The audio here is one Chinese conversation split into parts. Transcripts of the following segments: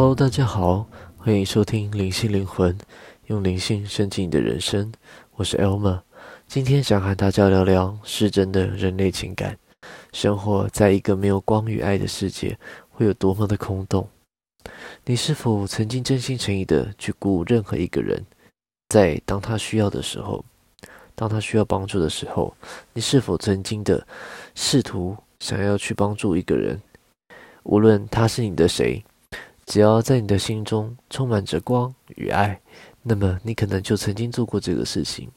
Hello，大家好，欢迎收听灵性灵魂，用灵性升级你的人生。我是 Elma，今天想和大家聊聊失真的人类情感。生活在一个没有光与爱的世界，会有多么的空洞？你是否曾经真心诚意的去顾任何一个人？在当他需要的时候，当他需要帮助的时候，你是否曾经的试图想要去帮助一个人？无论他是你的谁？只要在你的心中充满着光与爱，那么你可能就曾经做过这个事情，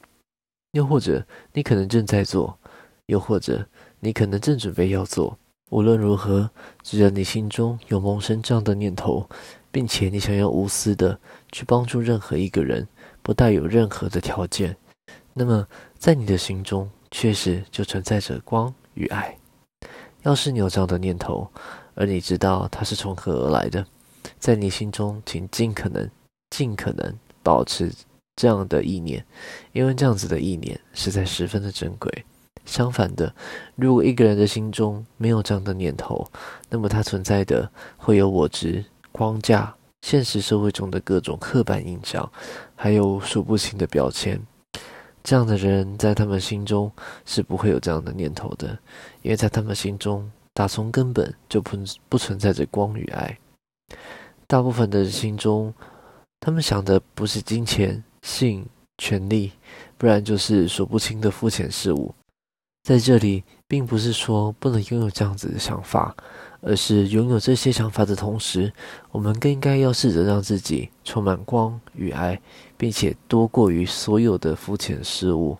又或者你可能正在做，又或者你可能正准备要做。无论如何，只要你心中有萌生这样的念头，并且你想要无私的去帮助任何一个人，不带有任何的条件，那么在你的心中确实就存在着光与爱。要是你有这样的念头，而你知道它是从何而来的。在你心中，请尽可能、尽可能保持这样的意念，因为这样子的意念实在十分的珍贵。相反的，如果一个人的心中没有这样的念头，那么他存在的会有我执、框架、现实社会中的各种刻板印象，还有数不清的标签。这样的人在他们心中是不会有这样的念头的，因为在他们心中，打从根本就不不存在着光与爱。大部分的人心中，他们想的不是金钱、性、权利，不然就是数不清的肤浅事物。在这里，并不是说不能拥有这样子的想法，而是拥有这些想法的同时，我们更应该要试着让自己充满光与爱，并且多过于所有的肤浅事物。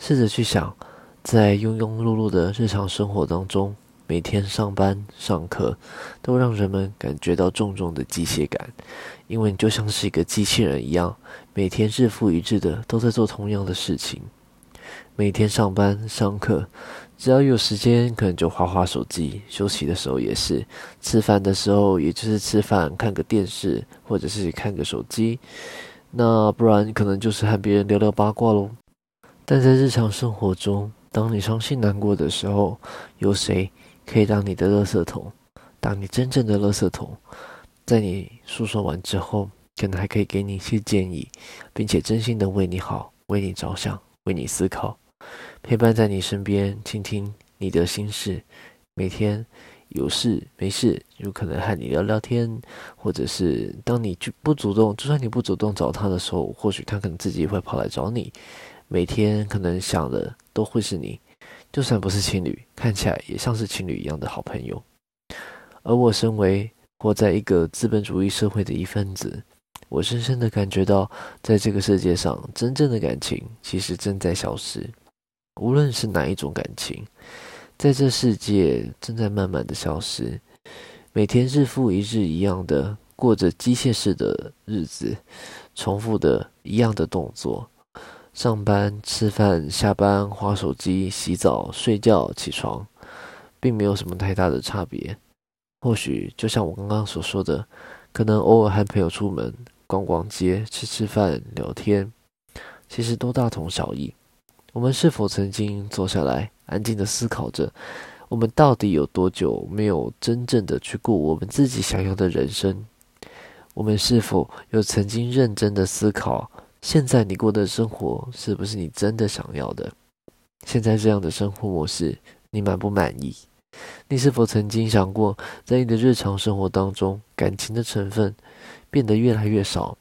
试着去想，在庸庸碌碌的日常生活当中。每天上班、上课，都让人们感觉到重重的机械感，因为你就像是一个机器人一样，每天日复一日的都在做同样的事情。每天上班、上课，只要有时间，可能就划划手机；休息的时候也是，吃饭的时候也就是吃饭、看个电视，或者是看个手机。那不然可能就是和别人聊聊八卦喽。但在日常生活中，当你伤心难过的时候，有谁？可以当你的垃圾桶，当你真正的垃圾桶，在你诉说完之后，可能还可以给你一些建议，并且真心的为你好，为你着想，为你思考，陪伴在你身边，倾听你的心事。每天有事没事，有可能和你聊聊天，或者是当你就不主动，就算你不主动找他的时候，或许他可能自己会跑来找你。每天可能想的都会是你。就算不是情侣，看起来也像是情侣一样的好朋友。而我身为活在一个资本主义社会的一份子，我深深的感觉到，在这个世界上，真正的感情其实正在消失。无论是哪一种感情，在这世界正在慢慢的消失。每天日复一日一样的过着机械式的日子，重复的一样的动作。上班、吃饭、下班、划手机、洗澡、睡觉、起床，并没有什么太大的差别。或许就像我刚刚所说的，可能偶尔和朋友出门逛逛街、吃吃饭、聊天，其实都大同小异。我们是否曾经坐下来，安静的思考着，我们到底有多久没有真正的去过我们自己想要的人生？我们是否有曾经认真的思考？现在你过的生活是不是你真的想要的？现在这样的生活模式，你满不满意？你是否曾经想过，在你的日常生活当中，感情的成分变得越来越少？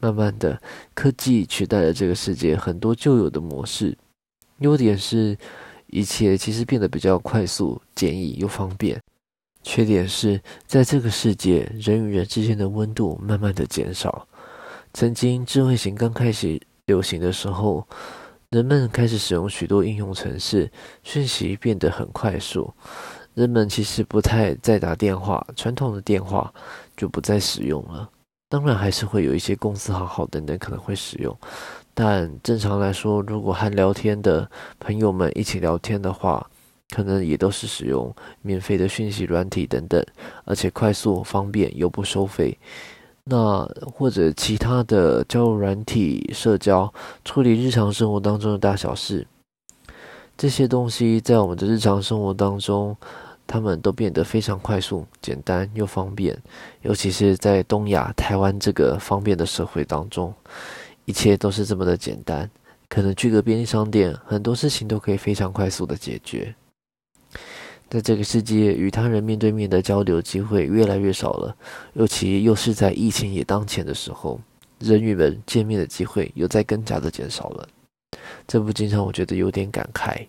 慢慢的，科技取代了这个世界很多旧有的模式。优点是，一切其实变得比较快速、简易又方便。缺点是，在这个世界，人与人之间的温度慢慢的减少。曾经智慧型刚开始流行的时候，人们开始使用许多应用程式，讯息变得很快速。人们其实不太再打电话，传统的电话就不再使用了。当然，还是会有一些公司行号等等可能会使用，但正常来说，如果和聊天的朋友们一起聊天的话，可能也都是使用免费的讯息软体等等，而且快速方便又不收费。那或者其他的交友软体社交，处理日常生活当中的大小事，这些东西在我们的日常生活当中他们都变得非常快速、简单又方便。尤其是在东亚、台湾这个方便的社会当中，一切都是这么的简单。可能去个便利商店，很多事情都可以非常快速的解决。在这个世界，与他人面对面的交流机会越来越少了，尤其又是在疫情也当前的时候，人与人见面的机会又在更加的减少了。这不禁让我觉得有点感慨。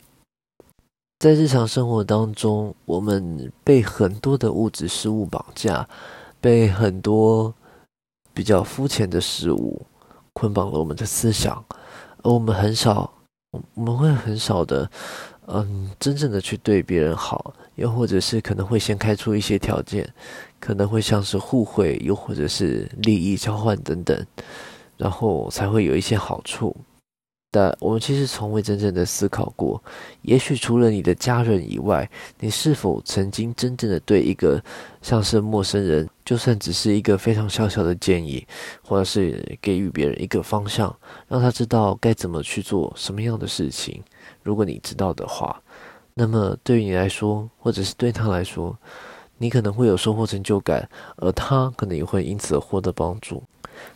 在日常生活当中，我们被很多的物质事物绑架，被很多比较肤浅的事物捆绑了我们的思想。而我们很少，我们会很少的，嗯，真正的去对别人好，又或者是可能会先开出一些条件，可能会像是互惠，又或者是利益交换等等，然后才会有一些好处。但我们其实从未真正的思考过，也许除了你的家人以外，你是否曾经真正的对一个像是陌生人，就算只是一个非常小小的建议，或者是给予别人一个方向，让他知道该怎么去做什么样的事情？如果你知道的话，那么对于你来说，或者是对他来说，你可能会有收获成就感，而他可能也会因此获得帮助。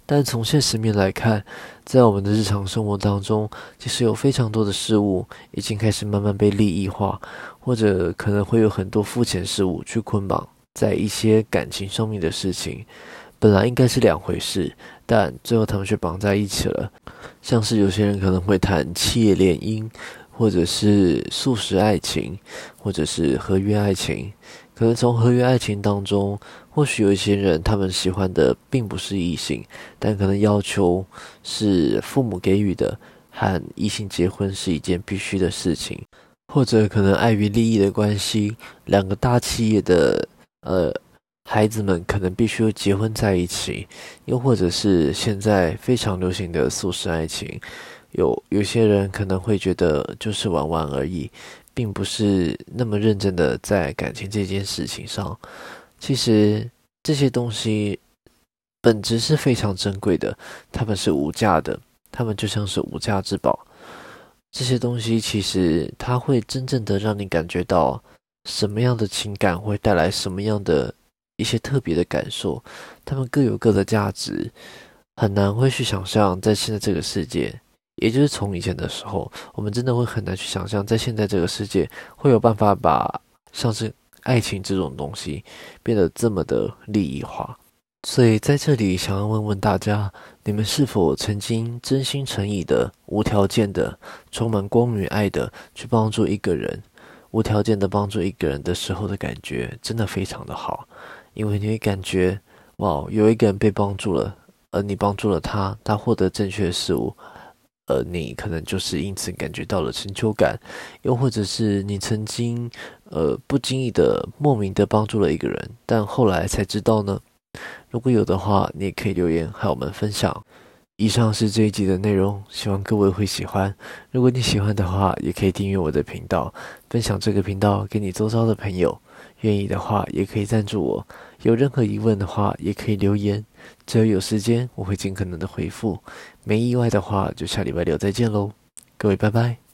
但从现实面来看，在我们的日常生活当中，其实有非常多的事物已经开始慢慢被利益化，或者可能会有很多肤浅事物去捆绑在一些感情上面的事情，本来应该是两回事，但最后他们却绑在一起了。像是有些人可能会谈企业联姻，或者是素食爱情，或者是合约爱情。可能从合约爱情当中，或许有一些人，他们喜欢的并不是异性，但可能要求是父母给予的，和异性结婚是一件必须的事情，或者可能碍于利益的关系，两个大企业的呃孩子们可能必须结婚在一起，又或者是现在非常流行的素食爱情，有有些人可能会觉得就是玩玩而已。并不是那么认真的在感情这件事情上，其实这些东西本质是非常珍贵的，它们是无价的，它们就像是无价之宝。这些东西其实它会真正的让你感觉到什么样的情感会带来什么样的一些特别的感受，它们各有各的价值，很难会去想象在现在这个世界。也就是从以前的时候，我们真的会很难去想象，在现在这个世界会有办法把像是爱情这种东西变得这么的利益化。所以在这里，想要问问大家，你们是否曾经真心诚意的、无条件的、充满光与爱的去帮助一个人？无条件的帮助一个人的时候的感觉，真的非常的好，因为你会感觉，哇，有一个人被帮助了，而你帮助了他，他获得正确的事物。呃，你可能就是因此感觉到了成就感，又或者是你曾经呃不经意的莫名的帮助了一个人，但后来才知道呢。如果有的话，你也可以留言和我们分享。以上是这一集的内容，希望各位会喜欢。如果你喜欢的话，也可以订阅我的频道，分享这个频道给你周遭的朋友。愿意的话，也可以赞助我。有任何疑问的话，也可以留言。只要有时间，我会尽可能的回复。没意外的话，就下礼拜六再见喽，各位拜拜。